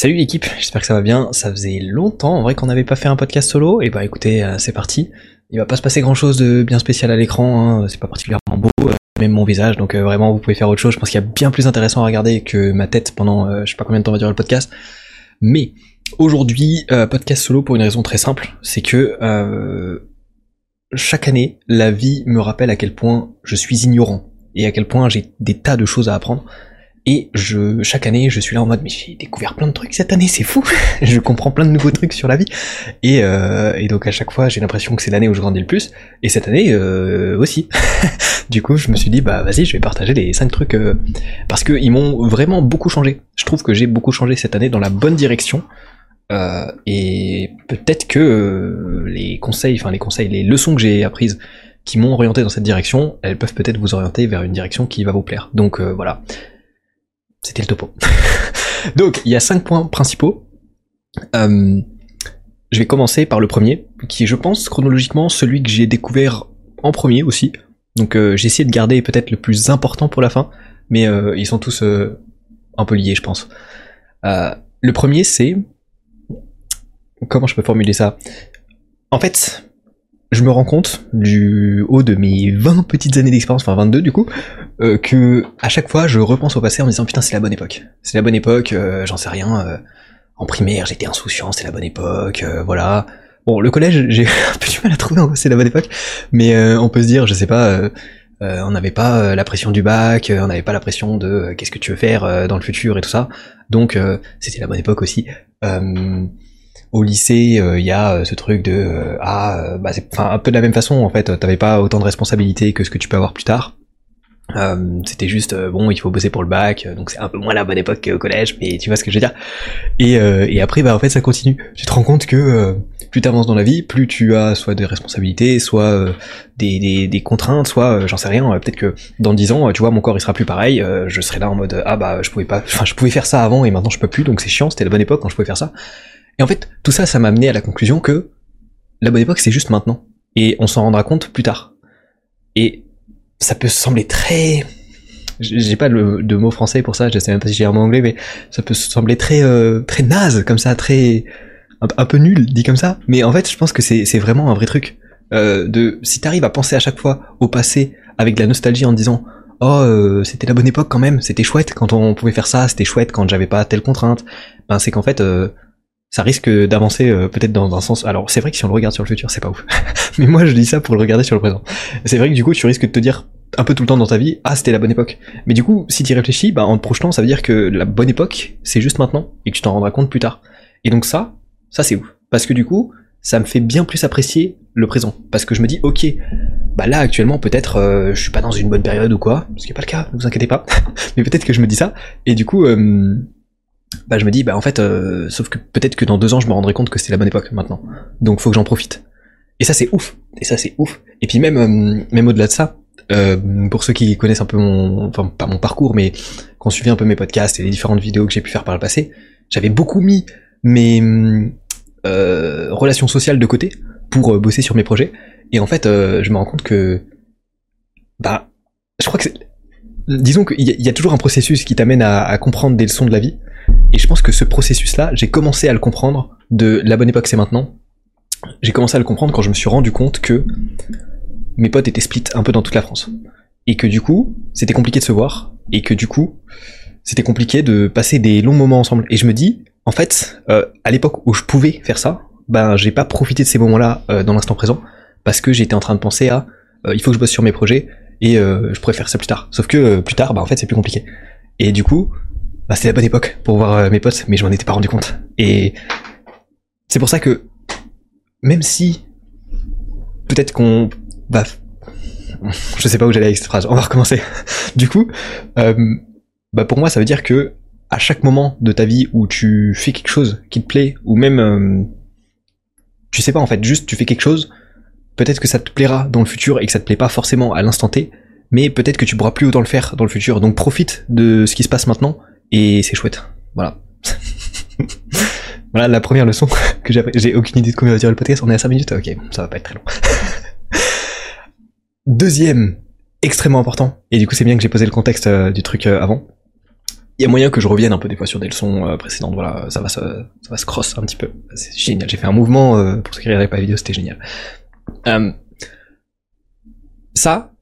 Salut l'équipe, j'espère que ça va bien. Ça faisait longtemps en vrai qu'on n'avait pas fait un podcast solo. Et bah écoutez, euh, c'est parti. Il va pas se passer grand chose de bien spécial à l'écran, hein. c'est pas particulièrement beau, euh, même mon visage, donc euh, vraiment vous pouvez faire autre chose. Je pense qu'il y a bien plus intéressant à regarder que ma tête pendant je sais pas combien de temps va durer le podcast. Mais aujourd'hui, podcast solo pour une raison très simple, c'est que chaque année, la vie me rappelle à quel point je suis ignorant et à quel point j'ai des tas de choses à apprendre. Et je, chaque année, je suis là en mode, mais j'ai découvert plein de trucs cette année, c'est fou. je comprends plein de nouveaux trucs sur la vie. Et, euh, et donc à chaque fois, j'ai l'impression que c'est l'année où je grandis le plus. Et cette année euh, aussi. du coup, je me suis dit, bah vas-y, je vais partager les cinq trucs euh, parce que ils m'ont vraiment beaucoup changé. Je trouve que j'ai beaucoup changé cette année dans la bonne direction. Euh, et peut-être que euh, les conseils, enfin les conseils, les leçons que j'ai apprises qui m'ont orienté dans cette direction, elles peuvent peut-être vous orienter vers une direction qui va vous plaire. Donc euh, voilà. C'était le topo. Donc, il y a cinq points principaux. Euh, je vais commencer par le premier, qui est, je pense, chronologiquement, celui que j'ai découvert en premier aussi. Donc, euh, j'ai essayé de garder peut-être le plus important pour la fin, mais euh, ils sont tous un peu liés, je pense. le premier, c'est... Comment je peux formuler ça? En fait, je me rends compte du haut de mes 20 petites années d'expérience, enfin 22 du coup, euh, que à chaque fois je repense au passé en me disant putain c'est la bonne époque. C'est la bonne époque, euh, j'en sais rien. Euh, en primaire j'étais insouciant, c'est la bonne époque, voilà. Bon le collège j'ai un peu du mal à trouver c'est la bonne époque, mais on peut se dire je sais pas. on n'avait pas la pression du bac, on n'avait pas la pression de qu'est-ce que tu veux faire dans le futur et tout ça. Donc c'était la bonne époque aussi au lycée, euh, il y a euh, ce truc de euh, ah bah c'est un peu de la même façon en fait, t'avais pas autant de responsabilités que ce que tu peux avoir plus tard. c'était juste bon, il faut bosser pour le bac, donc c'est un peu moins la bonne époque qu'au collège, mais tu vois ce que je veux dire. Et, et après, bah en fait, ça continue. Tu te rends compte que plus t'avances dans la vie, plus tu as soit des responsabilités, soit des, des, des, contraintes, soit j'en sais rien. Peut-être que dans 10 ans, tu vois, mon corps il sera plus pareil. je serai là en mode ah bah je pouvais pas, enfin je pouvais faire ça avant et maintenant je peux plus, donc c'est chiant. C'était la bonne époque quand je pouvais faire ça. Et en fait, tout ça, ça m'a amené à la conclusion que la bonne époque, c'est juste maintenant. Et on s'en rendra compte plus tard. Et ça peut sembler très... J'ai pas de mot français pour ça, je sais même pas si j'ai un mot anglais, mais ça peut sembler très euh, très naze, comme ça, très... Un, peu nul, dit comme ça. Mais en fait, je pense que c'est vraiment un vrai truc. Euh, de Si t'arrives à penser à chaque fois au passé avec de la nostalgie en disant oh euh, c'était la bonne époque quand même, c'était chouette quand on pouvait faire ça, c'était chouette quand j'avais pas telle contrainte, ben c'est qu'en fait euh, ça risque d'avancer euh, peut-être dans un sens. Alors c'est vrai que si on le regarde sur le futur, c'est pas ouf. Mais moi je dis ça pour le regarder sur le présent. C'est vrai que du coup tu risques de te dire un peu tout le temps dans ta vie, ah c'était la bonne époque. Mais du coup, si tu réfléchis, bah, en te projetant, ça veut dire que la bonne époque, c'est juste maintenant, et que tu t'en rendras compte plus tard. Et donc ça, ça c'est ouf. Parce que du coup, ça me fait bien plus apprécier le présent. Parce que je me dis, ok, bah là actuellement peut-être euh, je suis pas dans une bonne période ou quoi, ce qui est pas le cas, ne vous inquiétez pas. Mais peut-être que je me dis ça, et du coup, euh, bah je me dis bah en fait euh, sauf que peut-être que dans deux ans je me rendrai compte que c'est la bonne époque maintenant. Donc faut que j'en profite. Et ça c'est ouf. Et ça c'est ouf. Et puis même euh, même au-delà de ça euh, pour ceux qui connaissent un peu mon enfin pas mon parcours mais qui ont suivi un peu mes podcasts et les différentes vidéos que j'ai pu faire par le passé j'avais beaucoup mis mes relations sociales de côté pour bosser sur mes projets. Et en fait je me rends compte que bah je crois que disons qu'il y, a toujours un processus qui t'amène à comprendre des leçons de la vie et je pense que ce processus-là, j'ai commencé à le comprendre de la bonne époque c'est maintenant. J'ai commencé à le comprendre quand je me suis rendu compte que mes potes étaient split un peu dans toute la France. Et que du coup, c'était compliqué de se voir. Et que du coup, c'était compliqué de passer des longs moments ensemble. Et je me dis, en fait, euh, à l'époque où je pouvais faire ça, ben j'ai pas profité de ces moments-là euh, dans l'instant présent parce que j'étais en train de penser à euh, il faut que je bosse sur mes projets et je pourrais faire ça plus tard. Sauf que plus tard, bah en fait c'est plus compliqué. Et du coup, bah, c'était la bonne époque pour voir euh, mes potes, mais je m'en étais pas rendu compte. Et c'est pour ça que, même si, peut-être qu'on va, je sais pas où j'allais avec cette phrase, on va recommencer. du coup, euh, bah pour moi, ça veut dire que, à chaque moment de ta vie où tu fais quelque chose qui te plaît, ou même, euh, tu sais pas en fait, juste tu fais quelque chose, peut-être que ça te plaira dans le futur et que ça te plaît pas forcément à l'instant T, mais peut-être que tu pourras plus autant le faire dans le futur. Donc profite de ce qui se passe maintenant et c'est chouette. Voilà. voilà la première leçon que j'ai J'ai aucune idée de combien va durer le podcast. On est à 5 minutes Ok, ça va pas être très long. Deuxième, extrêmement important, et du coup c'est bien que j'ai posé le contexte euh, du truc euh, avant. il y a moyen que je revienne un peu des fois sur des leçons euh, précédentes, voilà, ça va se, ça va se cross un petit peu. C'est génial, j'ai fait un mouvement, pour ceux qui regardaient pas la vidéo, c'était génial. Ça,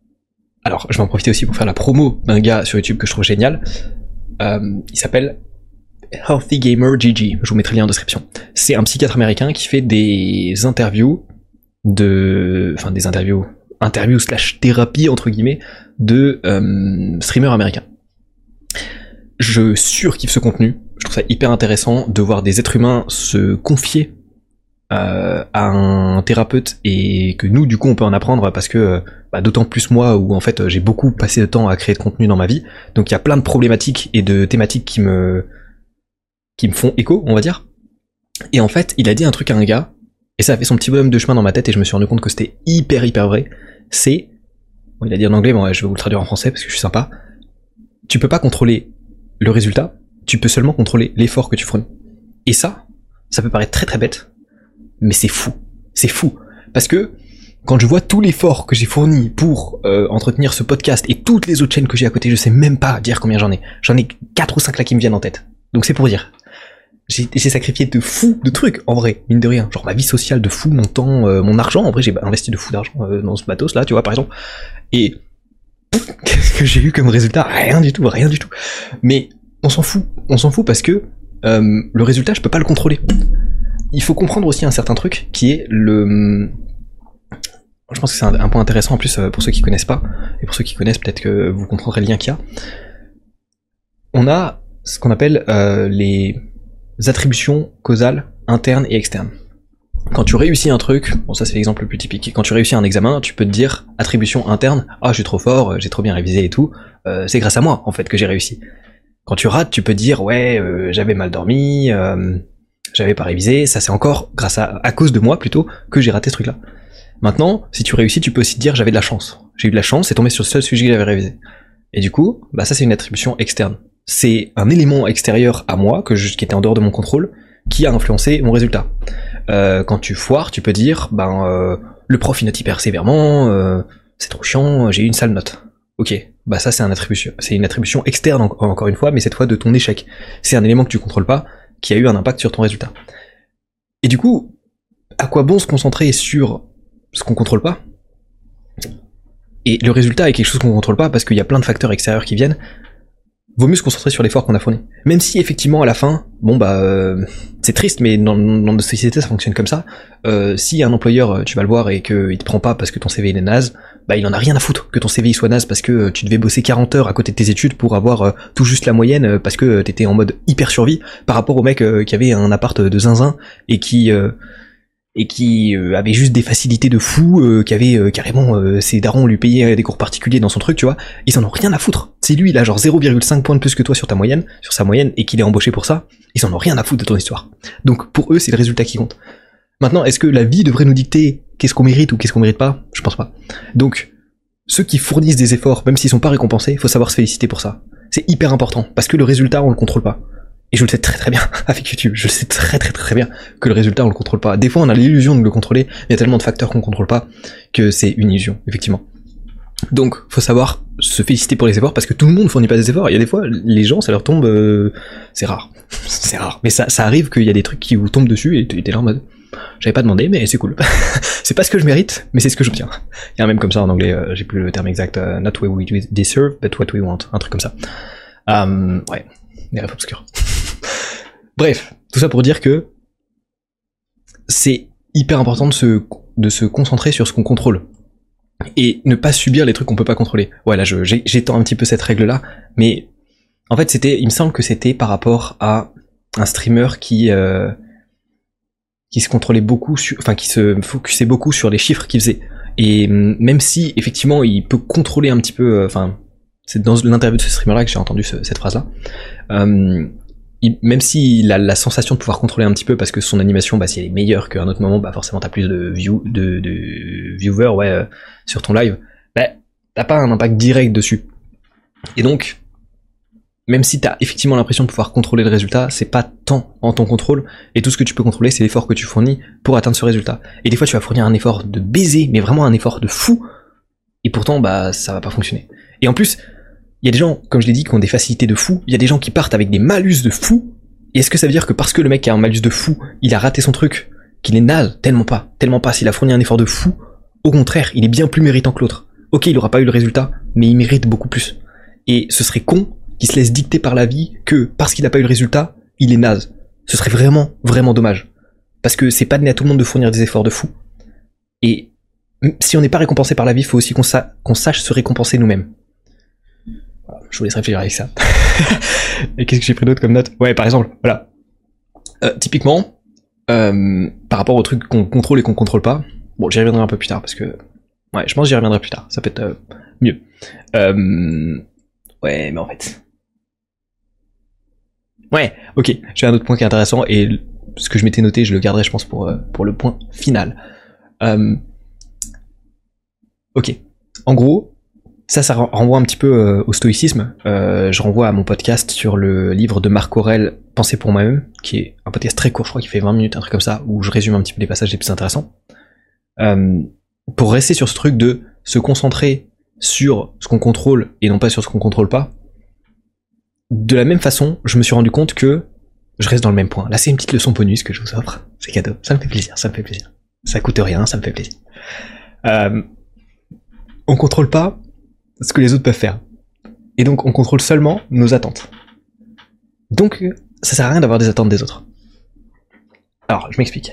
alors je vais en profiter aussi pour faire la promo d'un gars sur YouTube que je trouve génial. Il s'appelle Healthy Gamer GG, je vous mettrai le lien en description. C'est un psychiatre américain qui fait des interviews de... Enfin des interviews, interviews slash thérapie entre guillemets, de streamers américains je surkiffe ce contenu. Je trouve ça hyper intéressant de voir des êtres humains se confier euh, à un thérapeute et que nous, du coup, on peut en apprendre parce que, bah, d'autant plus moi où en fait j'ai beaucoup passé de temps à créer de contenu dans ma vie. Donc il y a plein de problématiques et de thématiques qui me qui me font écho, on va dire. Et en fait, il a dit un truc à un gars et ça a fait son petit bonhomme de chemin dans ma tête et je me suis rendu compte que c'était hyper hyper vrai. C'est, bon, il a dit en anglais, bon, je vais vous le traduire en français parce que je suis sympa. Tu peux pas contrôler le résultat, tu peux seulement contrôler l'effort que tu fournis. Et ça, ça peut paraître très très bête, mais c'est fou. C'est fou. Parce que quand je vois tout l'effort que j'ai fourni pour euh, entretenir ce podcast et toutes les autres chaînes que j'ai à côté, je sais même pas dire combien j'en ai. J'en ai 4 ou 5 là qui me viennent en tête. Donc c'est pour dire. J'ai sacrifié de fou de trucs, en vrai, mine de rien. Genre ma vie sociale de fou, mon temps, euh, mon argent. En vrai, j'ai investi de fou d'argent euh, dans ce matos là, tu vois, par exemple. Et qu'est-ce que j'ai eu comme résultat? Rien du tout, rien du tout. Mais on s'en fout, on s'en fout parce que le résultat, je peux pas le contrôler. Il faut comprendre aussi un certain truc qui est le. Je pense que c'est un, point intéressant en plus euh, pour ceux qui connaissent pas et pour ceux qui connaissent, peut-être que vous comprendrez le lien qu'il y a. On a ce qu'on appelle euh, les attributions causales internes et externes quand tu réussis un truc, bon ça c'est l'exemple le plus typique, quand tu réussis un examen, tu peux te dire attribution interne, ah je suis trop fort, j'ai trop bien révisé et tout, euh, c'est grâce à moi en fait que j'ai réussi. Quand tu rates, tu peux dire ouais j'avais mal dormi, j'avais pas révisé, ça c'est encore grâce à, à cause de moi plutôt que j'ai raté ce truc-là. Maintenant, si tu réussis, tu peux aussi te dire j'avais de la chance. J'ai eu de la chance, c'est tombé sur le seul sujet que j'avais révisé. Et du coup, bah ça c'est une attribution externe. C'est un élément extérieur à moi que qui était en dehors de mon contrôle qui a influencé mon résultat. Euh, quand tu foires, tu peux dire, ben, euh, le prof il note hyper sévèrement, euh, c'est trop chiant, j'ai eu une sale note. Ok, bah ça c'est un attribution, c'est une attribution externe encore une fois, mais cette fois de ton échec. C'est un élément que tu contrôles pas, qui a eu un impact sur ton résultat. Et du coup, à quoi bon se concentrer sur ce qu'on contrôle pas? Et le résultat est quelque chose qu'on contrôle pas parce qu'il y a plein de facteurs extérieurs qui viennent vaut mieux se concentrer sur l'effort qu'on a fourni. Même si effectivement à la fin, bon bah euh, c'est triste, mais dans, nos sociétés ça fonctionne comme ça. Euh, si un employeur, euh, tu vas le voir et qu'il te prend pas parce que ton CV est naze, bah il en a rien à foutre que ton CV soit naze parce que tu devais bosser 40 heures à côté de tes études pour avoir tout juste la moyenne parce que t'étais en mode hyper survie par rapport au mec qui avait un appart de zinzin et qui et qui euh, avait juste des facilités de fou, euh, qui avait euh, carrément ses darons lui payaient des cours particuliers dans son truc, tu vois, ils en ont rien à foutre. C'est lui, il a genre 0,5 points de plus que toi sur ta moyenne, sur sa moyenne, et qu'il est embauché pour ça, ils en ont rien à foutre de ton histoire. Donc pour eux, c'est le résultat qui compte. Maintenant, est-ce que la vie devrait nous dicter qu'est-ce qu'on mérite ou qu'est-ce qu'on mérite pas Je pense pas. Donc, ceux qui fournissent des efforts, même s'ils sont pas récompensés, faut savoir se féliciter pour ça. C'est hyper important, parce que le résultat, on le contrôle pas. Et je le sais très très bien avec YouTube, je sais très très très bien que le résultat on le contrôle pas. Des fois on a l'illusion de le contrôler, il y a tellement de facteurs qu'on contrôle pas que c'est une illusion, effectivement. Donc faut savoir se féliciter pour les efforts parce que tout le monde fournit pas des efforts. Il y a des fois les gens ça leur tombe, euh, c'est rare, c'est rare. Mais ça, ça arrive qu'il y a des trucs qui vous tombent dessus et t'es là en mode j'avais pas demandé mais c'est cool. c'est pas ce que je mérite mais c'est ce que j'obtiens. Il y a un même comme ça en anglais, euh, j'ai plus le terme exact, euh, not what we deserve but what we want, un truc comme ça. ouais, des rêves obscurs. Bref, tout ça pour dire que c'est hyper important de se, de se concentrer sur ce qu'on contrôle. Et ne pas subir les trucs qu'on peut pas contrôler. Voilà, je, j'étends un petit peu cette règle-là, mais en fait, c'était, il me semble que c'était par rapport à un streamer qui, euh, qui se contrôlait beaucoup, sur, enfin, qui se focusait beaucoup sur les chiffres qu'il faisait. Et hum, même si, effectivement, il peut contrôler un petit peu, euh, enfin, c'est dans l'interview de ce streamer-là que j'ai entendu cette phrase-là. Euh, même s'il a la sensation de pouvoir contrôler un petit peu parce que son animation, bah, si elle est meilleure qu'à un autre moment, bah forcément t'as plus de viewers ouais, euh, sur ton live, bah t'as pas un impact direct dessus. Et donc, même si t'as effectivement l'impression de pouvoir contrôler le résultat, c'est pas tant en ton contrôle, et tout ce que tu peux contrôler, c'est l'effort que tu fournis pour atteindre ce résultat. Et des fois, tu vas fournir un effort de baiser, mais vraiment un effort de fou, et pourtant, bah, ça va pas fonctionner. Et en plus, il y a des gens, comme je l'ai dit, qui ont des facilités de fou, il y a des gens qui partent avec des malus de fou, et est-ce que ça veut dire que parce que le mec a un malus de fou, il a raté son truc, qu'il est naze Tellement pas, tellement pas, s'il a fourni un effort de fou, au contraire, il est bien plus méritant que l'autre. Ok, il aura pas eu le résultat, mais il mérite beaucoup plus. Et ce serait con qu'il se laisse dicter par la vie que, parce qu'il n'a pas eu le résultat, il est naze. Ce serait vraiment, vraiment dommage. Parce que c'est pas donné à tout le monde de fournir des efforts de fou. Et si on n'est pas récompensé par la vie, il faut aussi qu'on sache se récompenser nous-mêmes. je vous laisse réfléchir avec ça. Et qu'est-ce que j'ai pris d'autre comme note? Ouais, par exemple, voilà. Euh, typiquement, euh, par rapport aux trucs qu'on contrôle et qu'on contrôle pas, bon, j'y reviendrai un peu plus tard parce que, ouais, je pense que j'y reviendrai plus tard. Ça peut être euh, mieux. ouais, mais en fait, ouais, ok. J'ai un autre point qui est intéressant et ce que je m'étais noté, je le garderai, je pense, pour pour le point final. ok. En gros, ça, ça renvoie un petit peu euh, au stoïcisme. Euh, je renvoie à mon podcast sur le livre de Marc Aurel, Penser pour moi-même, qui est un podcast très court, je crois qu'il fait 20 minutes, un truc comme ça, où je résume un petit peu les passages les plus intéressants. Euh, pour rester sur ce truc de se concentrer sur ce qu'on contrôle et non pas sur ce qu'on contrôle pas, de la même façon, je me suis rendu compte que je reste dans le même point. Là, c'est une petite leçon bonus que je vous offre. C'est cadeau. Ça me fait plaisir, ça me fait plaisir. Ça coûte rien, ça me fait plaisir. Euh, on contrôle pas ce que les autres peuvent faire. Et donc on contrôle seulement nos attentes. Donc ça sert à rien d'avoir des attentes des autres. Alors je m'explique.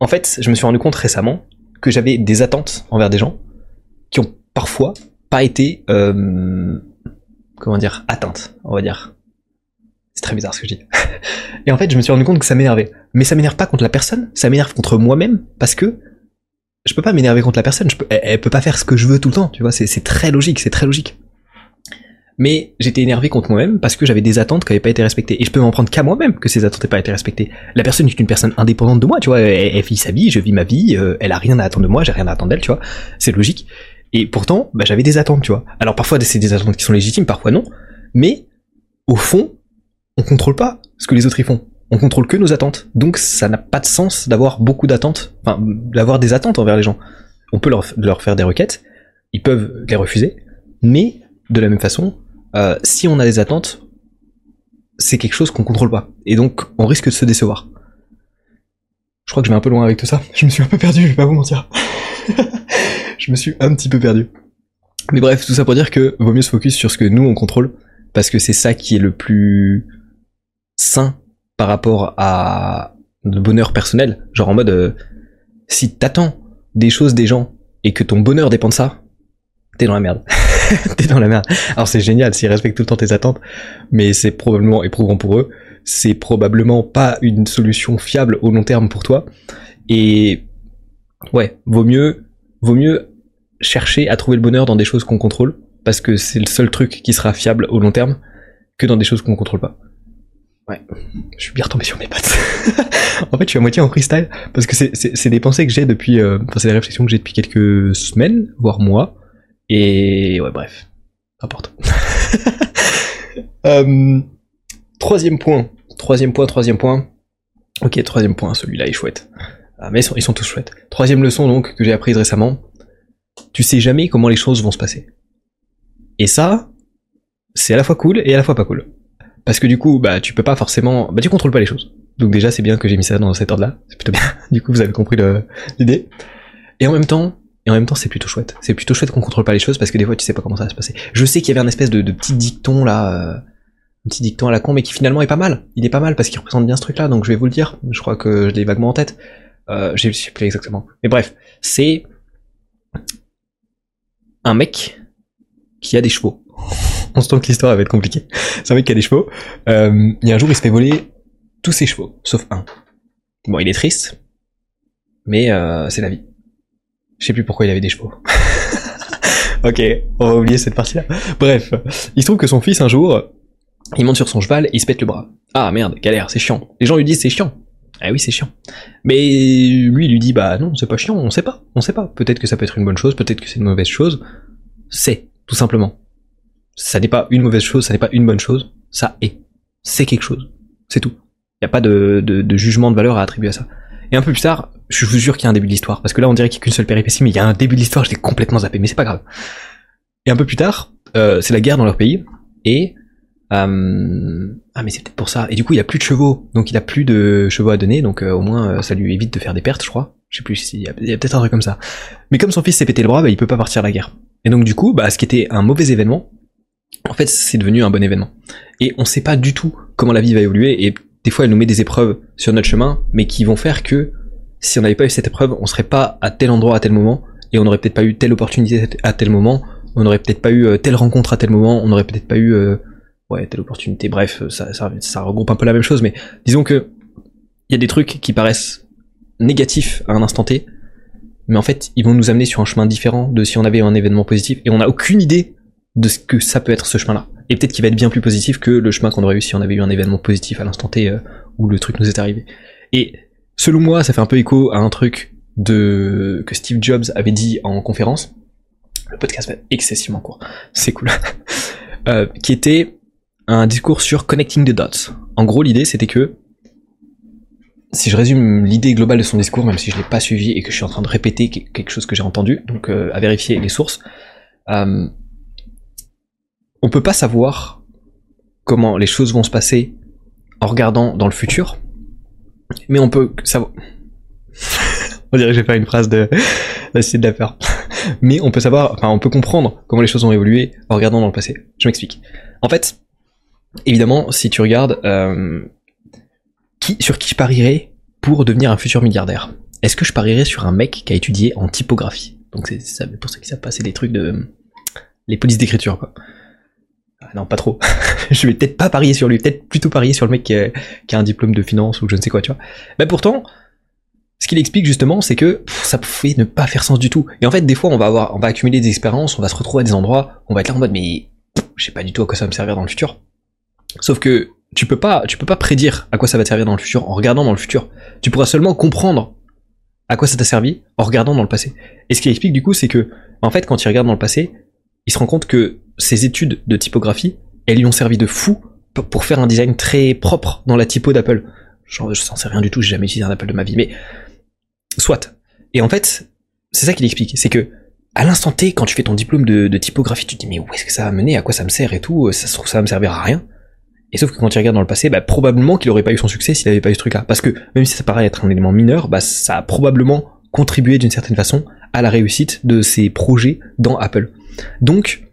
En fait, je me suis rendu compte récemment que j'avais des attentes envers des gens qui ont parfois pas été euh, comment dire atteintes, on va dire. C'est très bizarre ce que je dis. Et en fait, je me suis rendu compte que ça m'énervait. Mais ça m'énerve pas contre la personne, ça m'énerve contre moi-même parce que je peux pas m'énerver contre la personne, je peux, elle, peut pas faire ce que je veux tout le temps, tu vois, c'est très logique, c'est très logique. Mais j'étais énervé contre moi-même parce que j'avais des attentes qui n'avaient pas été respectées. Et je peux m'en prendre qu'à moi-même que ces attentes n'aient pas été respectées. La personne est une personne indépendante de moi, tu vois, elle, vit sa vie, je vis ma vie, euh, elle a rien à attendre de moi, j'ai rien à attendre d'elle, tu vois, c'est logique. Et pourtant, bah, j'avais des attentes, tu vois. Alors parfois c'est des attentes qui sont légitimes, parfois non, mais au fond, on contrôle pas ce que les autres y font on contrôle que nos attentes. Donc ça n'a pas de sens d'avoir beaucoup d'attentes, enfin d'avoir des attentes envers les gens. On peut leur, faire des requêtes, ils peuvent les refuser, mais de la même façon, euh, si on a des attentes, c'est quelque chose qu'on contrôle pas. Et donc on risque de se décevoir. Je crois que je vais un peu loin avec tout ça. Je me suis un peu perdu, je vais pas vous mentir. je me suis un petit peu perdu. Mais bref, tout ça pour dire que vaut mieux se focus sur ce que nous on contrôle, parce que c'est ça qui est le plus sain par rapport à le bonheur personnel. Genre en mode, euh, si t'attends des choses des gens et que ton bonheur dépend de ça, t'es dans la merde. t'es dans la merde. Alors c'est génial s'ils respectent tout le temps tes attentes, mais c'est probablement éprouvant pour eux. C'est probablement pas une solution fiable au long terme pour toi. Et ouais, vaut mieux, vaut mieux chercher à trouver le bonheur dans des choses qu'on contrôle, parce que c'est le seul truc qui sera fiable au long terme, que dans des choses qu'on contrôle pas. Ouais, je suis bien retombé sur mes pattes. en fait, je suis à moitié en freestyle parce que c'est des pensées que j'ai depuis, euh, enfin c'est des réflexions que j'ai depuis quelques semaines, voire mois. Et ouais, bref, importe. euh, troisième point, troisième point, troisième point. Ok, troisième point, celui-là est chouette. Ah, mais ils sont, ils sont tous chouettes. Troisième leçon donc que j'ai apprise récemment. Tu sais jamais comment les choses vont se passer. Et ça, c'est à la fois cool et à la fois pas cool. Parce que du coup, bah, tu peux pas forcément, bah, tu contrôles pas les choses. Donc déjà, c'est bien que j'ai mis ça dans cet ordre-là. C'est plutôt bien. du coup, vous avez compris l'idée. Et en même temps, et en même temps, c'est plutôt chouette. C'est plutôt chouette qu'on contrôle pas les choses parce que des fois, tu sais pas comment ça va se passer. Je sais qu'il y avait un espèce de, petit dicton là, euh, un petit dicton à la con, mais qui finalement est pas mal. Il est pas mal parce qu'il représente bien ce truc-là. Donc je vais vous le dire. Je crois que je l'ai vaguement en tête. Euh, sais plus exactement. Mais bref, c'est un mec qui a des chevaux on se que l'histoire va être compliquée. C'est un mec qui a des chevaux. Euh, il y a un jour, il se fait voler tous ses chevaux, sauf un. Bon, il est triste, mais euh, c'est la vie. Je sais plus pourquoi il avait des chevaux. ok, on va oublier cette partie-là. Bref, il se trouve que son fils, un jour, il monte sur son cheval et il se pète le bras. Ah merde, galère, c'est chiant. Les gens lui disent c'est chiant. Ah oui, c'est chiant. Mais lui, il lui dit bah non, c'est pas chiant, on sait pas, on sait pas. Peut-être que ça peut être une bonne chose, peut-être que c'est une mauvaise chose. C'est, tout simplement ça n'est pas une mauvaise chose, ça n'est pas une bonne chose, ça est. C'est quelque chose. C'est tout. Il n'y a pas de, de, jugement de valeur à attribuer à ça. Et un peu plus tard, je vous jure qu'il y a un début de l'histoire, parce que là on dirait qu'il n'y a qu'une seule péripétie, mais il y a un début de l'histoire, je complètement zappé, mais c'est pas grave. Et un peu plus tard, euh, c'est la guerre dans leur pays et euh, ah mais c'est peut-être pour ça. Et du coup il a plus de chevaux, donc il a plus de chevaux à donner, donc euh, au moins ça lui évite de faire des pertes, je crois. Je sais plus s'il y a, peut-être un truc comme ça. Mais comme son fils s'est pété le bras, bah, il peut pas partir à la guerre. Et donc du coup, bah, ce qui était un mauvais événement, en fait c'est devenu un bon événement. Et on sait pas du tout comment la vie va évoluer, et des fois elle nous met des épreuves sur notre chemin, mais qui vont faire que si on n'avait pas eu cette épreuve, on serait pas à tel endroit à tel moment, et on n'aurait peut-être pas eu telle opportunité à tel moment, on n'aurait peut-être pas eu telle rencontre à tel moment, on n'aurait peut-être pas eu ouais, telle opportunité. Bref, ça, ça, regroupe un peu la même chose, mais disons que il y a des trucs qui paraissent négatifs à un instant T, mais en fait, ils vont nous amener sur un chemin différent de si on avait un événement positif, et on n'a aucune idée de ce que ça peut être ce chemin-là. Et peut-être qu'il va être bien plus positif que le chemin qu'on aurait eu si on avait eu un événement positif à l'instant T euh, où le truc nous est arrivé. Et selon moi, ça fait un peu écho à un truc de que Steve Jobs avait dit en conférence. Le podcast va être excessivement court, c'est cool. euh, qui était un discours sur connecting the dots. En gros, l'idée c'était que, si je résume l'idée globale de son discours, même si je l'ai pas suivi et que je suis en train de répéter quelque chose que j'ai entendu, donc euh, à vérifier les sources, euh, on peut pas savoir comment les choses vont se passer en regardant dans le futur, mais on peut savoir. on dirait que j'ai fait une phrase de de la faire. mais on peut savoir, enfin, on peut comprendre comment les choses ont évolué en regardant dans le passé. Je m'explique. En fait, évidemment, si tu regardes, euh, sur qui je parierais pour devenir un futur milliardaire? Est-ce que je parierais sur un mec qui a étudié en typographie? Donc c'est ça, pour savent pas, c'est des trucs de les polices d'écriture quoi. Ah non, pas trop. je vais peut-être pas parier sur lui, peut-être plutôt parier sur le mec qui a, un diplôme de finance ou je ne sais quoi, tu vois. Mais pourtant, ce qu'il explique justement, c'est que ça pouvait ne pas faire sens du tout. Et en fait, des fois, on va on va accumuler des expériences, on va se retrouver à des endroits, on va être là en mode, mais je sais pas du tout à quoi ça va me servir dans le futur. Sauf que tu peux pas, tu peux pas prédire à quoi ça va te servir dans le futur en regardant dans le futur. Tu pourras seulement comprendre à quoi ça t'a servi en regardant dans le passé. Et ce qu'il explique du coup, c'est que, en fait, quand il regarde dans le passé, il se rend compte que ses études de typographie, elles lui ont servi de fou pour faire un design très propre dans la typo d'Apple. Genre, je s'en sais rien du tout, j'ai jamais utilisé un Apple de ma vie, mais soit. Et en fait, c'est ça qu'il explique, c'est que à l'instant T, quand tu fais ton diplôme de, typographie, tu te dis mais où est-ce que ça va mener, à quoi ça me sert et tout, ça se trouve ça va me servir à rien. Et sauf que quand tu regardes dans le passé, bah, probablement qu'il aurait pas eu son succès s'il avait pas eu ce truc-là. Parce que même si ça paraît être un élément mineur, bah, ça a probablement contribué d'une certaine façon à la réussite de ses projets dans Apple. Donc,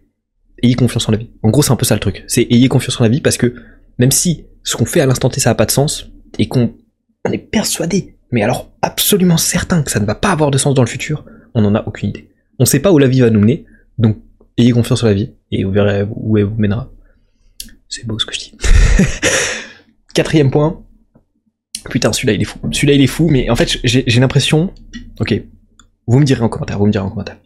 ayez confiance en la vie. En gros, c'est un peu ça le truc. C'est ayez confiance en la vie parce que même si ce qu'on fait à l'instant T ça a pas de sens et qu'on est persuadé, mais alors absolument certain que ça ne va pas avoir de sens dans le futur, on n'en a aucune idée. On sait pas où la vie va nous mener, donc ayez confiance en la vie et vous verrez où elle vous mènera. C'est beau ce que je dis. Quatrième point. Putain, celui-là il est fou. Celui-là il est fou, mais en fait j'ai l'impression. Ok. Vous me direz en commentaire, vous me direz en commentaire.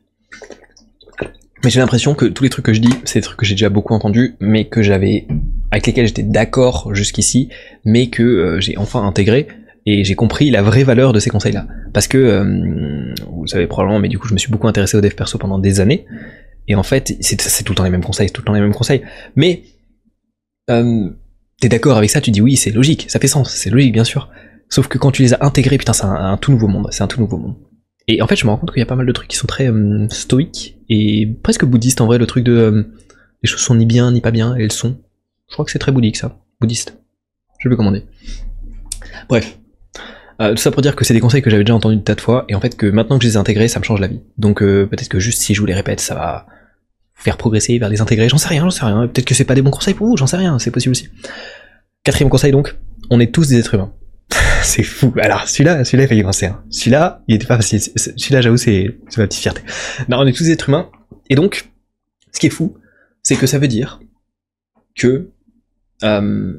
Mais j'ai l'impression que tous les trucs que je dis, c'est des trucs que j'ai déjà beaucoup entendus, mais que j'avais. avec lesquels j'étais d'accord jusqu'ici, mais que euh, j'ai enfin intégré et j'ai compris la vraie valeur de ces conseils-là. Parce que, euh, vous savez probablement, mais du coup je me suis beaucoup intéressé au dev perso pendant des années, et en fait c'est tout le temps les mêmes conseils, c'est tout le temps les mêmes conseils. Mais euh, t'es d'accord avec ça, tu dis oui, c'est logique, ça fait sens, c'est logique bien sûr. Sauf que quand tu les as intégrés, putain, c'est un, tout nouveau monde, c'est un tout nouveau monde. Et en fait, je me rends compte qu'il y a pas mal de trucs qui sont très euh, stoïques et presque bouddhistes en vrai, le truc de euh, les choses sont ni bien ni pas bien, elles sont. Je crois que c'est très bouddhique ça, bouddhiste. Je vais commander. Bref. Euh, tout ça pour dire que c'est des conseils que j'avais déjà entendus de tas de fois, et en fait que maintenant que je les ai intégrés, ça me change la vie. Donc peut-être que juste si je vous les répète, ça va faire progresser, vers les intégrer, j'en sais rien, j'en sais rien. Peut-être que c'est pas des bons conseils pour vous, j'en sais rien, c'est possible aussi. Quatrième conseil donc, on est tous des êtres humains. c'est fou. Alors celui-là, celui-là il fallait penser. Hein. Celui-là, il était pas facile. Celui-là, j'avoue, c'est ma petite fierté. Non, on est tous des êtres humains. Et donc, ce qui est fou, c'est que ça veut dire que euh,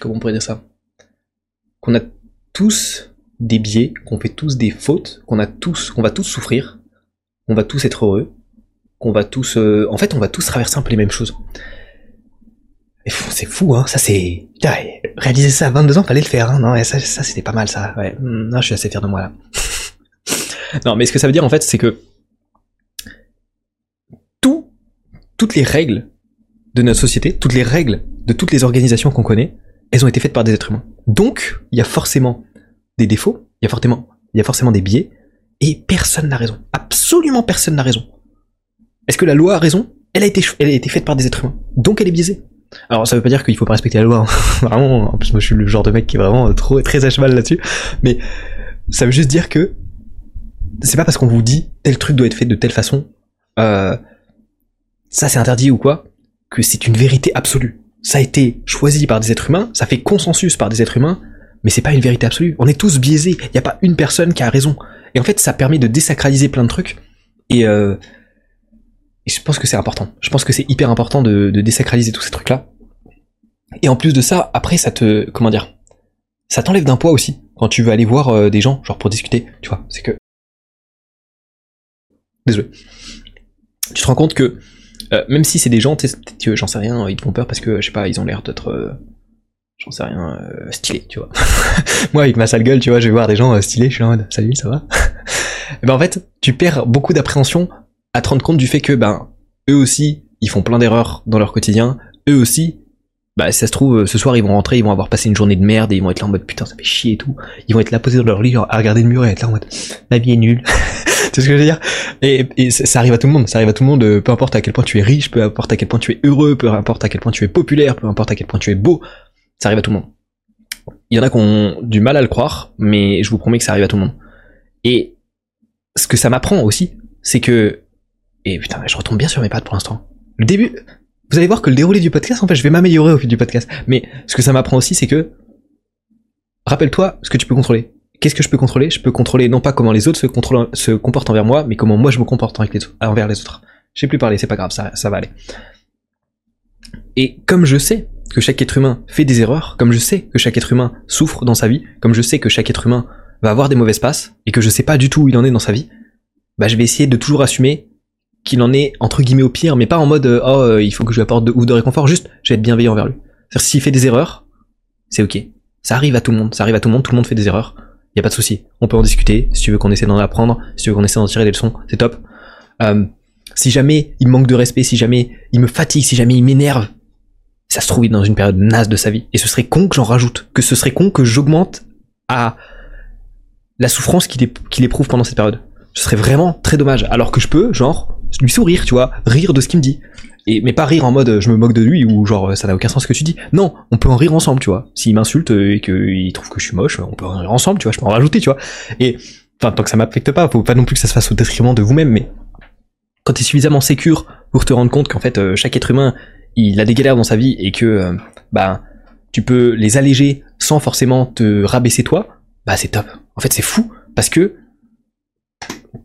comment on pourrait dire ça? Qu'on a tous des biais, qu'on fait tous des fautes, qu'on a tous, qu'on va tous souffrir, qu'on va tous être heureux, qu'on va tous, euh, en fait, on va tous traverser un peu les mêmes choses. C'est fou, hein. Ça, c'est, réaliser ça à 22 ans, fallait le faire, hein. Non, ça, c'était pas mal, ça. Hmm, non, je suis assez fier de moi là. non, mais ce que ça veut dire en fait, c'est que tout, toutes les règles de notre société, toutes les règles de toutes les organisations qu'on connaît, elles ont été faites par des êtres humains. Donc, il y a forcément des défauts, il y a forcément, il y a forcément des biais, et personne n'a raison. Absolument personne n'a raison. Est-ce que la loi a raison? Elle a été, faite par des êtres humains, donc elle est biaisée. Alors ça veut pas dire qu'il faut pas respecter la loi, hein. vraiment. En plus moi je suis le genre de mec qui est vraiment trop très à cheval là-dessus, mais ça veut juste dire que c'est pas parce qu'on vous dit tel truc doit être fait de telle façon, euh, ça c'est interdit ou quoi, que c'est une vérité absolue. Ça a été choisi par des êtres humains, ça fait consensus par des êtres humains, mais c'est pas une vérité absolue. On est tous biaisés. Il n'y a pas une personne qui a raison. Et en fait, ça permet de désacraliser plein de trucs. Et, euh, je pense que c'est important. Je pense que c'est hyper important de, désacraliser tous ces trucs-là. Et en plus de ça, après, ça te, comment dire, ça t'enlève d'un poids aussi quand tu veux aller voir euh, des gens, genre pour discuter. Tu vois, c'est que, désolé. Tu te rends compte que euh, même si c'est des gens, peut-être j'en sais rien, ils te font peur parce que je sais pas, ils ont l'air d'être j'en sais rien, euh, stylé, tu vois. Moi, avec ma sale gueule, tu vois, je vais voir des gens euh, stylés, je suis en mode, salut, ça va? Et ben en fait, tu perds beaucoup d'appréhension à te rendre compte du fait que, ben, eux aussi, ils font plein d'erreurs dans leur quotidien, eux aussi, bah, si ça se trouve, ce soir, ils vont rentrer, ils vont avoir passé une journée de merde, et ils vont être là en mode, putain, ça fait chier et tout. Ils vont être là posés dans leur lit, à regarder le mur et être là en mode, ma vie est nulle. tu sais ce que je veux dire? Et, et, ça arrive à tout le monde, ça arrive à tout le monde, euh, peu importe à quel point tu es riche, peu importe à quel point tu es heureux, peu importe à quel point tu es populaire, peu importe à quel point tu es beau, ça arrive à tout le monde. Il y en a qui ont du mal à le croire, mais je vous promets que ça arrive à tout le monde. Et ce que ça m'apprend aussi, c'est que... Et putain, je retombe bien sur mes pattes pour l'instant. Le début... Vous allez voir que le déroulé du podcast, en fait, je vais m'améliorer au fil du podcast. Mais ce que ça m'apprend aussi, c'est que... Rappelle-toi ce que tu peux contrôler. Qu'est-ce que je peux contrôler? Je peux contrôler non pas comment les autres se, se comportent envers moi, mais comment moi je me comporte envers les autres. J'ai plus parlé, c'est pas grave, ça, ça va aller. Et comme je sais que chaque être humain fait des erreurs, comme je sais que chaque être humain souffre dans sa vie, comme je sais que chaque être humain va avoir des mauvaises passes, et que je sais pas du tout où il en est dans sa vie, bah je vais essayer de toujours assumer qu'il en est entre guillemets au pire, mais pas en mode euh, oh euh, il faut que je lui apporte de, ou de réconfort, juste je vais être bienveillant envers lui. C'est-à-dire s'il fait des erreurs, c'est ok. Ça arrive à tout le monde, ça arrive à tout le monde, tout le monde fait des erreurs. Y a pas de souci. On peut en discuter. Si tu veux qu'on essaie d'en apprendre, si tu veux qu'on essaie d'en tirer des leçons, c'est top. Euh, si jamais il manque de respect, si jamais il me fatigue, si jamais il m'énerve, ça se trouve dans une période naze de sa vie. Et ce serait con que j'en rajoute, que ce serait con que j'augmente à la souffrance qu'il éprouve pendant cette période. Ce serait vraiment très dommage. Alors que je peux, genre, lui sourire, tu vois, rire de ce qu'il me dit. Et, mais pas rire en mode je me moque de lui ou genre ça n'a aucun sens ce que tu dis. Non, on peut en rire ensemble, tu vois. S'il m'insulte et qu'il trouve que je suis moche, on peut en rire ensemble, tu vois, je peux en rajouter, tu vois. Et enfin, tant que ça m'affecte pas, faut pas non plus que ça se fasse au détriment de vous-même, mais quand tu es suffisamment sécure pour te rendre compte qu'en fait euh, chaque être humain il a des galères dans sa vie et que euh, bah tu peux les alléger sans forcément te rabaisser toi, bah c'est top. En fait, c'est fou parce que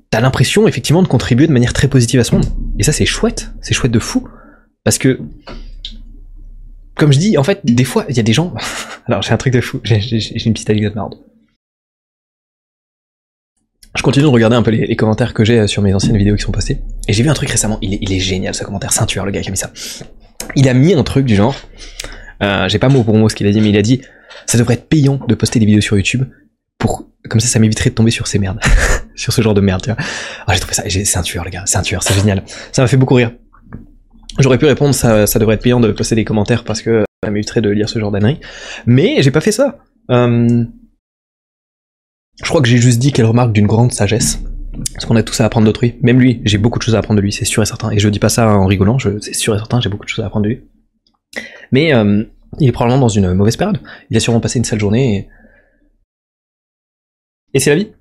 t'as l'impression effectivement de contribuer de manière très positive à ce monde. Et ça, c'est chouette, c'est chouette de fou parce que comme je dis, en fait, des fois, il y a des gens. Alors, j'ai un truc de fou. J'ai une petite anecdote marrante. Je continue de regarder un peu les, commentaires que j'ai sur mes anciennes vidéos qui sont postées. Et j'ai vu un truc récemment. Il est, il est génial ce commentaire. Ceinture, le gars qui a mis ça il a mis un truc du genre, euh, j'ai pas mot pour mot ce qu'il a dit, mais il a dit, ça devrait être payant de poster des vidéos sur YouTube pour, comme ça, ça m'éviterait de tomber sur ces merdes, sur ce genre de merde, tu vois. Ah, j'ai trouvé ça, c'est un tueur, les gars, c'est un tueur, c'est génial. Ça m'a fait beaucoup rire. J'aurais pu répondre, ça, ça devrait être payant de poster des commentaires parce que ça m'éviterait de lire ce genre d'annerie. Mais j'ai pas fait ça. Euh, je crois que j'ai juste dit qu'elle remarque d'une grande sagesse. Parce qu'on a tous à apprendre d'autrui. Même lui, j'ai beaucoup de choses à apprendre de lui, c'est sûr et certain. Et je dis pas ça en rigolant, c'est sûr et certain, j'ai beaucoup de choses à apprendre de lui. Mais euh, il est probablement dans une mauvaise période. Il a sûrement passé une sale journée. Et, c'est la vie.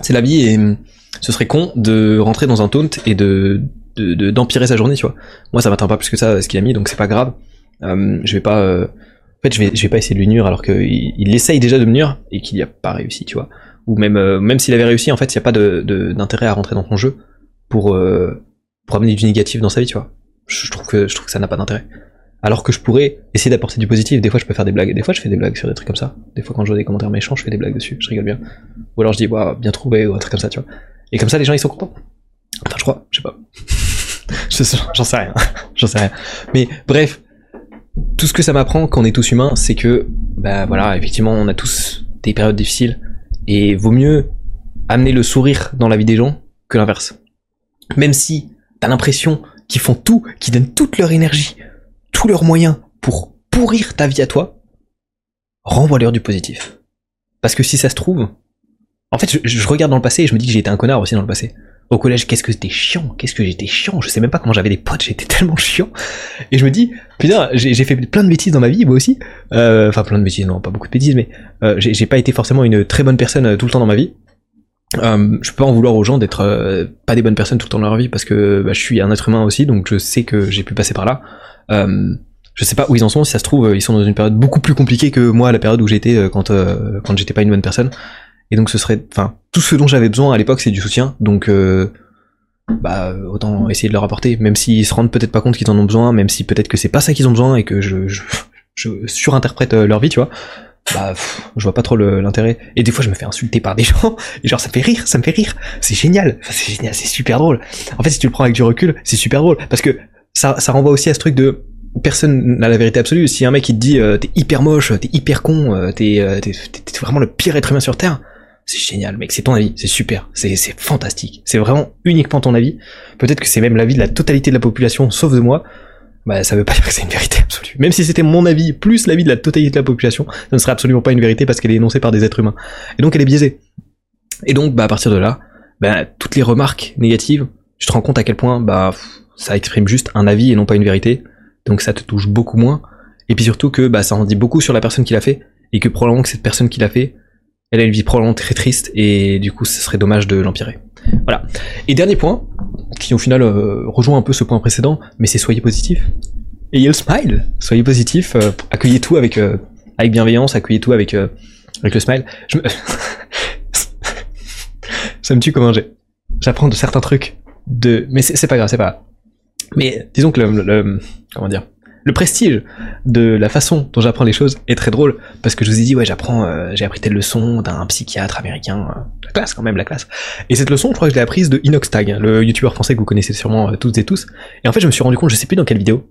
C'est la vie et hum, ce serait con de rentrer dans un taunt et de d'empirer sa journée, tu vois. Moi, ça m'atteint pas plus que ça ce qu'il a mis, donc c'est pas grave. Hum, je vais pas. Euh, en fait, je vais, pas essayer de lui nuire alors qu'il il essaye déjà de me nuire et qu'il n'y a pas réussi, tu vois ou même euh, même s'il avait réussi, en fait, il n'y a pas d'intérêt à rentrer dans ton jeu pour euh, pour amener du négatif dans sa vie, tu vois. Je, trouve que je trouve que ça n'a pas d'intérêt. Alors que je pourrais essayer d'apporter du positif. Des fois, je peux faire des blagues. Des fois, je fais des blagues sur des trucs comme ça. Des fois, quand je vois des commentaires méchants, je fais des blagues dessus. Je rigole bien. Ou alors je dis, bah, bien trouvé, ou un truc comme ça, tu vois. Et comme ça, les gens, ils sont contents. Enfin, je crois, je sais pas. J'en sais rien. J'en sais rien. Mais bref, tout ce que ça m'apprend quand on est tous humains, c'est que, bah voilà, effectivement, on a tous des périodes difficiles. Et vaut mieux amener le sourire dans la vie des gens que l'inverse. Même si t'as l'impression qu'ils font tout, qu'ils donnent toute leur énergie, tous leurs moyens pour pourrir ta vie à toi, renvoie-leur du positif. Parce que si ça se trouve, en fait, je, regarde dans le passé et je me dis que j'ai été un connard aussi dans le passé. Au collège, qu'est-ce que c'était chiant, qu'est-ce que j'étais chiant, je sais même pas comment j'avais des potes, j'étais tellement chiant. Et je me dis, putain, j'ai fait plein de bêtises dans ma vie, moi aussi. Euh, Enfin, plein de bêtises, non, pas beaucoup de bêtises, mais euh, j'ai j'ai pas été forcément une très bonne personne euh, tout le temps dans ma vie. Euh, je peux en vouloir aux gens d'être euh, pas des bonnes personnes tout le temps dans leur vie parce que bah, je suis un être humain aussi, donc je sais que j'ai pu passer par là. Euh, je sais pas où ils en sont, si ça se trouve, ils sont dans une période beaucoup plus compliquée que moi, la période où j'étais quand, quand j'étais pas une bonne personne. Et donc ce serait, enfin, tout ce dont j'avais besoin à l'époque, c'est du soutien. Donc, bah, autant essayer de leur apporter, même s'ils se rendent peut-être pas compte qu'ils en ont besoin, même si peut-être que c'est pas ça qu'ils ont besoin et que je, je, je surinterprète leur vie, tu vois. Bah, je vois pas trop l'intérêt. Et des fois, je me fais insulter par des gens, et genre, ça me fait rire, ça me fait rire. C'est génial, Enfin, c'est génial, c'est super drôle. En fait, si tu le prends avec du recul, c'est super drôle, parce que ça, ça renvoie aussi à ce truc de personne n'a la vérité absolue. Si un mec il te dit euh, t'es hyper moche, t'es hyper con, euh, t'es euh, vraiment le pire être humain sur terre, c'est génial, mec, c'est ton avis, c'est super, c'est c'est fantastique, c'est vraiment uniquement ton avis. Peut-être que c'est même l'avis de la totalité de la population, sauf de moi. Bah, ça veut pas dire que c'est une vérité absolue. Même si c'était mon avis plus l'avis de la totalité de la population, ça ne serait absolument pas une vérité parce qu'elle est énoncée par des êtres humains. Et donc elle est biaisée. Et donc, bah, à partir de là, bah, toutes les remarques négatives, tu te rends compte à quel point, bah, ça exprime juste un avis et non pas une vérité. Donc ça te touche beaucoup moins. Et puis surtout que, bah, ça en dit beaucoup sur la personne qui l'a fait. Et que probablement que cette personne qui l'a fait, elle a une vie probablement très triste et du coup, ce serait dommage de l'empirer. Voilà. Et dernier point, qui au final euh, rejoint un peu ce point précédent, mais c'est soyez positif. Ayez le smile. Soyez positif. euh, accueillez tout avec euh, avec bienveillance. Accueillez tout avec avec le smile. Je me... Ça me tue comment j'ai. J'apprends de certains trucs de, mais c'est pas grave, c'est pas. Mais disons que le- comment dire, le prestige de la façon dont j'apprends les choses est très drôle parce que je vous ai dit ouais j'apprends, euh, j'ai appris telle leçon d'un psychiatre américain, euh, la classe quand même la classe. Et cette leçon, je crois que je l'ai apprise de Inoxtag, le youtubeur français que vous connaissez sûrement euh, toutes et tous. Et en fait, je me suis rendu compte, je sais plus dans quelle vidéo,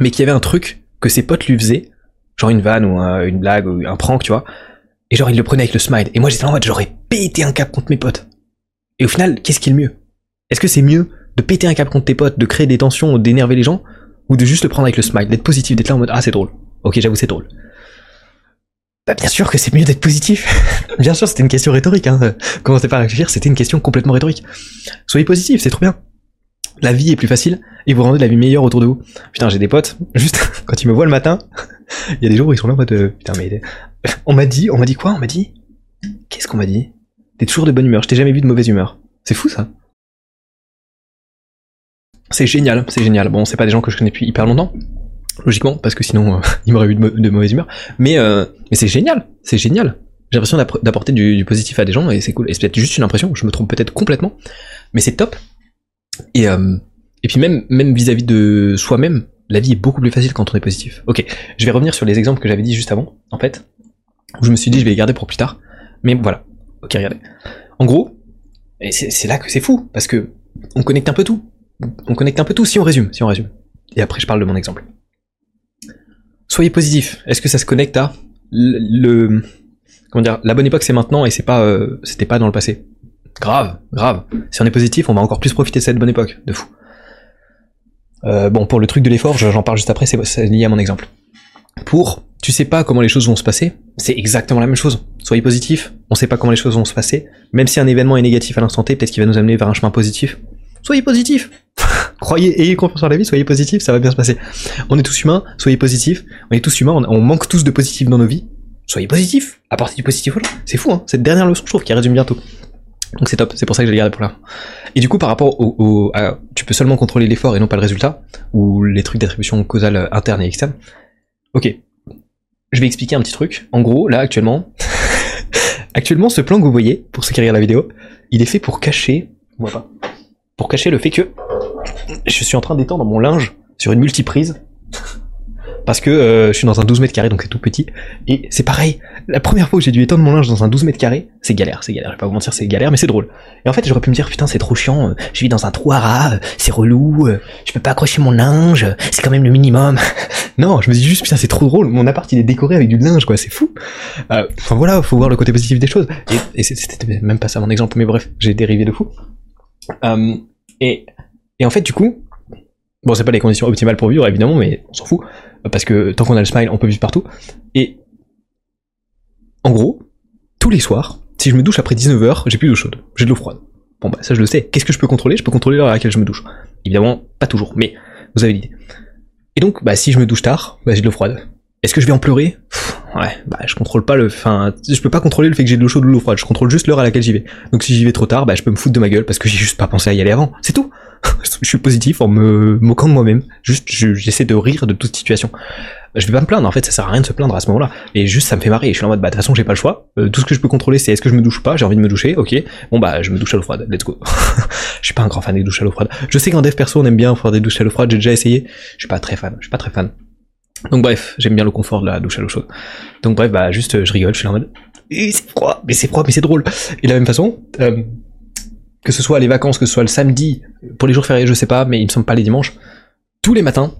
mais qu'il y avait un truc que ses potes lui faisaient, genre une vanne ou un- une blague ou un prank, tu vois. Et genre, il le prenait avec le smile. Et moi, j'étais en mode, j'aurais pété un cap contre mes potes. Et au final, qu'est-ce qui est le mieux? Est-ce que c'est mieux de péter un cap contre tes potes, de créer des tensions d'énerver les gens Ou de juste le prendre avec le smile, d'être positif, d'être là en mode, ah, c'est drôle. Ok, j'avoue, c'est drôle. Bah, bien sûr que c'est mieux d'être positif. bien sûr, c'était une question rhétorique, hein. Commencez pas à réfléchir, c'était une question complètement rhétorique. Soyez positif, c'est trop bien. La vie est plus facile et vous rendez la vie meilleure autour de vous. Putain, j'ai des potes, juste quand ils me voient le matin, il y a des jours où ils sont là en mode euh, putain mais on m'a dit, on m'a dit quoi? On m'a dit Qu'est-ce qu'on m'a dit? T'es toujours de bonne humeur, je t'ai jamais vu de mauvaise humeur. C'est fou ça. C'est génial, c'est génial. Bon, c'est pas des gens que je connais depuis hyper longtemps, logiquement, parce que sinon euh, ils m'auraient eu de, de mauvaise humeur. Mais euh, mais c'est génial, c'est génial. J'ai l'impression d'apporter du, positif à des gens et c'est cool. Et c'est peut-être juste une impression, je me trompe peut-être complètement, mais c'est top. Et euh, et puis même même vis-à-vis de soi-même, la vie est beaucoup plus facile quand on est positif. Ok, je vais revenir sur les exemples que j'avais dit juste avant, en fait, où je me suis dit je vais les garder pour plus tard. Mais voilà, ok, regardez. En gros, c'est là que c'est fou, parce que on connecte un peu tout. On connecte un peu tout si on résume, si on résume. Et après je parle de mon exemple. Soyez positif. Est-ce que ça se connecte à le, comment dire la bonne époque c'est maintenant et c'est pas euh, c'était pas dans le passé. Grave, grave. Si on est positif, on va encore plus profiter de cette bonne époque, de fou. Euh, bon, pour le truc de l'effort, j'en parle juste après, c'est c'est lié à mon exemple. Pour, tu sais pas comment les choses vont se passer, c'est exactement la même chose. Soyez positif, on sait pas comment les choses vont se passer, même si un événement est négatif à l'instant T, peut-être qu'il va nous amener vers un chemin positif. Soyez positif Croyez, ayez confiance en la vie, soyez positif, ça va bien se passer. On est tous humains, soyez positifs, on est tous humains, on, on manque tous de positif dans nos vies. Soyez positifs, apportez du positif aux gens. C'est fou, hein, cette dernière leçon, je trouve, qui résume bien tout. Donc c'est top, c'est pour ça que je l'ai gardé pour là. Et du coup, par rapport au, au- à, tu peux seulement contrôler l'effort et non pas le résultat, ou les trucs d'attribution causale interne et externe. Ok, je vais expliquer un petit truc. En gros, là actuellement, actuellement, ce plan que vous voyez, pour ceux qui regardent la vidéo, il est fait pour cacher, on voit pas, pour cacher le fait que je suis en train d'étendre mon linge sur une multiprise. Parce que euh, je suis dans un 12 mètres carrés, donc c'est tout petit. Et c'est pareil, la première fois que j'ai dû étendre mon linge dans un 12 mètres carrés, c'est galère, c'est galère, je vais pas vous mentir, c'est galère, mais c'est drôle. Et en fait, j'aurais pu me dire, putain, c'est trop chiant, je vis dans un trou à rats, c'est relou, je peux pas accrocher mon linge, c'est quand même le minimum. non, je me dis juste, putain, c'est trop drôle, mon appart il est décoré avec du linge, quoi, c'est fou. Euh, Enfin voilà, faut voir le côté positif des choses. Et, et c'était même pas ça mon exemple, mais bref, j'ai dérivé de fou. Euh, et, en fait, du coup, bon, c'est pas les conditions optimales pour vivre, évidemment, mais on s'en fout, parce que tant qu'on a le smile, on peut vivre partout. Et en gros, tous les soirs, si je me douche après 19h, j'ai plus d'eau chaude, j'ai de l'eau froide. Bon bah ça je le sais. Qu'est-ce que je peux contrôler? Je peux contrôler l'heure à laquelle je me douche. Évidemment, pas toujours, mais vous avez l'idée. Et donc, bah si je me douche tard, bah j'ai de l'eau froide. Est-ce que je vais en pleurer? Ouais, bah je contrôle pas le, enfin, je peux pas contrôler le fait que j'ai de l'eau chaude ou de l'eau froide. Je contrôle juste l'heure à laquelle j'y vais. Donc si j'y vais trop tard, bah je peux me foutre de ma gueule parce que j'ai juste pas pensé à y aller avant. C'est tout. je suis positif en me moquant de moi-même. Juste, j'essaie de rire de toute situation. Je vais pas me plaindre, en fait, ça sert à rien de se plaindre à ce moment-là. Et juste, ça me fait marrer. Je suis en mode, bah, de toute façon, j'ai pas le choix. Euh, tout ce que je peux contrôler, c'est est-ce que je me douche ou pas? J'ai envie de me doucher, ok. Bon, bah, je me douche à l'eau froide. Let's go. je suis pas un grand fan des douches à l'eau froide. Je sais qu'en dev perso, on aime bien faire des douches à l'eau froide. J'ai déjà essayé. Je suis pas très fan. Je suis pas très fan. Donc bref, j'aime bien le confort de la douche à l'eau chaude. Donc bref, bah juste je rigole, je suis en mode et c'est froid, mais c'est froid, mais c'est drôle. Et de la même façon, euh, que ce soit les vacances, que ce soit le samedi, pour les jours fériés, je sais pas, mais il me semble pas les dimanches, tous les matins,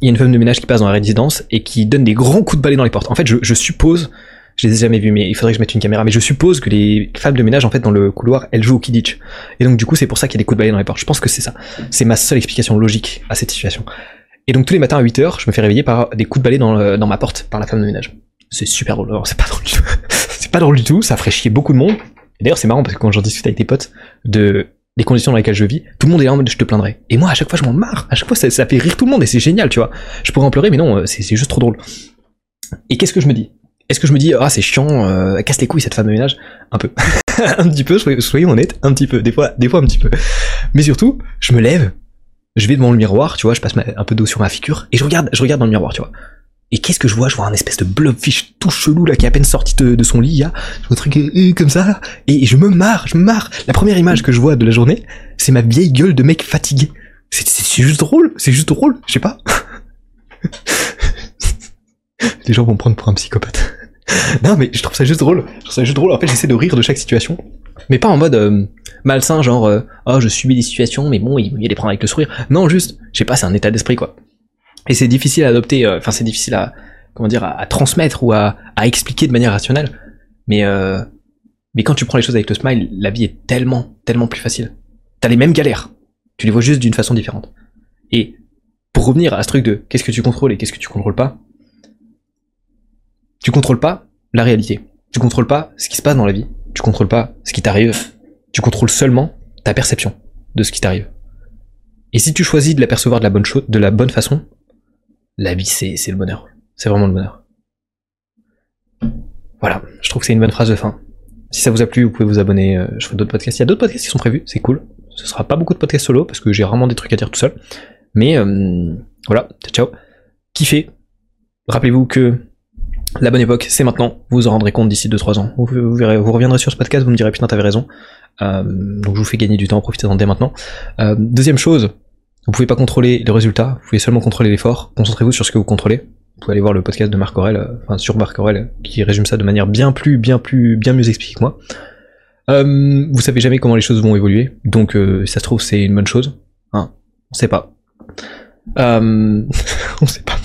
il y a une femme de ménage qui passe dans la résidence et qui donne des grands coups de balai dans les portes. En fait, je, je suppose, je les ai jamais vus, mais il faudrait que je mette une caméra, mais je suppose que les femmes de ménage, en fait, dans le couloir, elles jouent au Kidditch. Et donc, du coup, c'est pour ça qu'il y a des coups de balai dans les portes. Je pense que c'est ça. C'est ma seule explication logique à cette situation. Et donc tous les matins à 8h, je me fais réveiller par des coups de balai dans, ma porte par la femme de ménage. C'est super drôle. C'est pas drôle du tout. c'est pas drôle du tout. Ça ferait chier beaucoup de monde. D'ailleurs, c'est marrant parce que quand j'en discute avec tes potes de des conditions dans lesquelles je vis, tout le monde est là en mode je te plaindrai. Et moi, à chaque fois, je m'en marre. À chaque fois, ça, fait rire tout le monde et c'est génial, tu vois. Je pourrais en pleurer, mais non, c'est juste trop drôle. Et qu'est-ce que je me dis? Est-ce que je me dis ah c'est chiant, euh, casse les couilles cette femme de ménage? Un peu, un petit peu. Soyons, soyons honnêtes, un petit peu. Des fois, des fois un petit peu. Mais surtout, je me lève, je vais devant le miroir, tu vois, je passe un peu d'eau sur ma figure et je regarde, je regarde dans le miroir, tu vois. Et qu'est-ce que je vois? Je vois un espèce de blobfish tout chelou là qui est à peine sorti de, son lit, a un truc euh, comme ça là, et je me marre, je me marre. La première image que je vois de la journée, c'est ma vieille gueule de mec fatigué. C'est juste drôle, c'est juste drôle, je sais pas. Les gens vont prendre pour un psychopathe. non mais je trouve ça juste drôle. Je trouve ça juste drôle. En fait, j'essaie de rire de chaque situation, mais pas en mode euh, malsain, genre euh, oh je subis des situations, mais bon il vaut les prendre avec le sourire. Non, juste, je sais pas, c'est un état d'esprit quoi. Et c'est difficile à adopter, euh, enfin c'est difficile à comment dire à, transmettre ou à, à, expliquer de manière rationnelle. Mais euh, mais quand tu prends les choses avec le smile, la vie est tellement tellement plus facile. T'as les mêmes galères, tu les vois juste d'une façon différente. Et pour revenir à ce truc de qu'est-ce que tu contrôles et qu'est-ce que tu contrôles pas, tu contrôles pas la réalité. Tu contrôles pas ce qui se passe dans la vie. Tu contrôles pas ce qui t'arrive. Tu contrôles seulement ta perception de ce qui t'arrive. Et si tu choisis de l'apercevoir de la bonne chose, de la bonne façon, la vie c'est, le bonheur. C'est vraiment le bonheur. Voilà, je trouve que c'est une bonne phrase de fin. Si ça vous a plu, vous pouvez vous abonner. Euh, je ferai d'autres podcasts. Il y a d'autres podcasts qui sont prévus, c'est cool. Ce sera pas beaucoup de podcasts solo parce que j'ai rarement des trucs à dire tout seul. Mais euh, voilà, ciao. Kiffez. Rappelez-vous que la bonne époque, c'est maintenant. Vous en rendrez compte d'ici 2-3 ans. Vous, reviendrez sur ce podcast, vous me direz putain, t'avais raison. Euh, donc je vous fais gagner du temps, profitez-en dès maintenant. Euh, deuxième chose, vous pouvez pas contrôler les résultats, vous pouvez seulement contrôler l'effort. Concentrez-vous sur ce que vous contrôlez. Vous pouvez aller voir le podcast de Marc Aurel, euh, enfin sur Marc Aurel, qui résume ça de manière bien plus, bien plus, bien mieux expliquée que moi. Euh, vous savez jamais comment les choses vont évoluer, donc euh, ça se trouve c'est une bonne chose. Hein, on sait pas. On sait pas.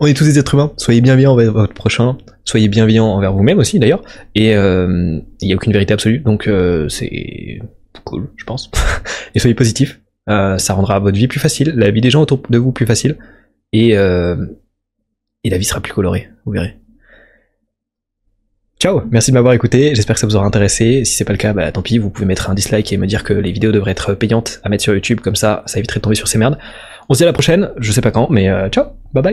On est tous des êtres humains. Soyez bienveillants envers votre prochain. Soyez bienveillants envers vous-même aussi d'ailleurs. Et euh, il n'y a aucune vérité absolue. Donc euh, c'est cool, je pense. et soyez positifs. Euh, ça rendra votre vie plus facile, la vie des gens autour de vous plus facile. Et, et la vie sera plus colorée, vous verrez. Ciao, merci de m'avoir écouté, j'espère que ça vous aura intéressé. Si c'est pas le cas, bah tant pis, vous pouvez mettre un dislike et me dire que les vidéos devraient être payantes à mettre sur YouTube, comme ça, ça éviterait de tomber sur ces merdes. On se dit à la prochaine, je sais pas quand, mais ciao, bye bye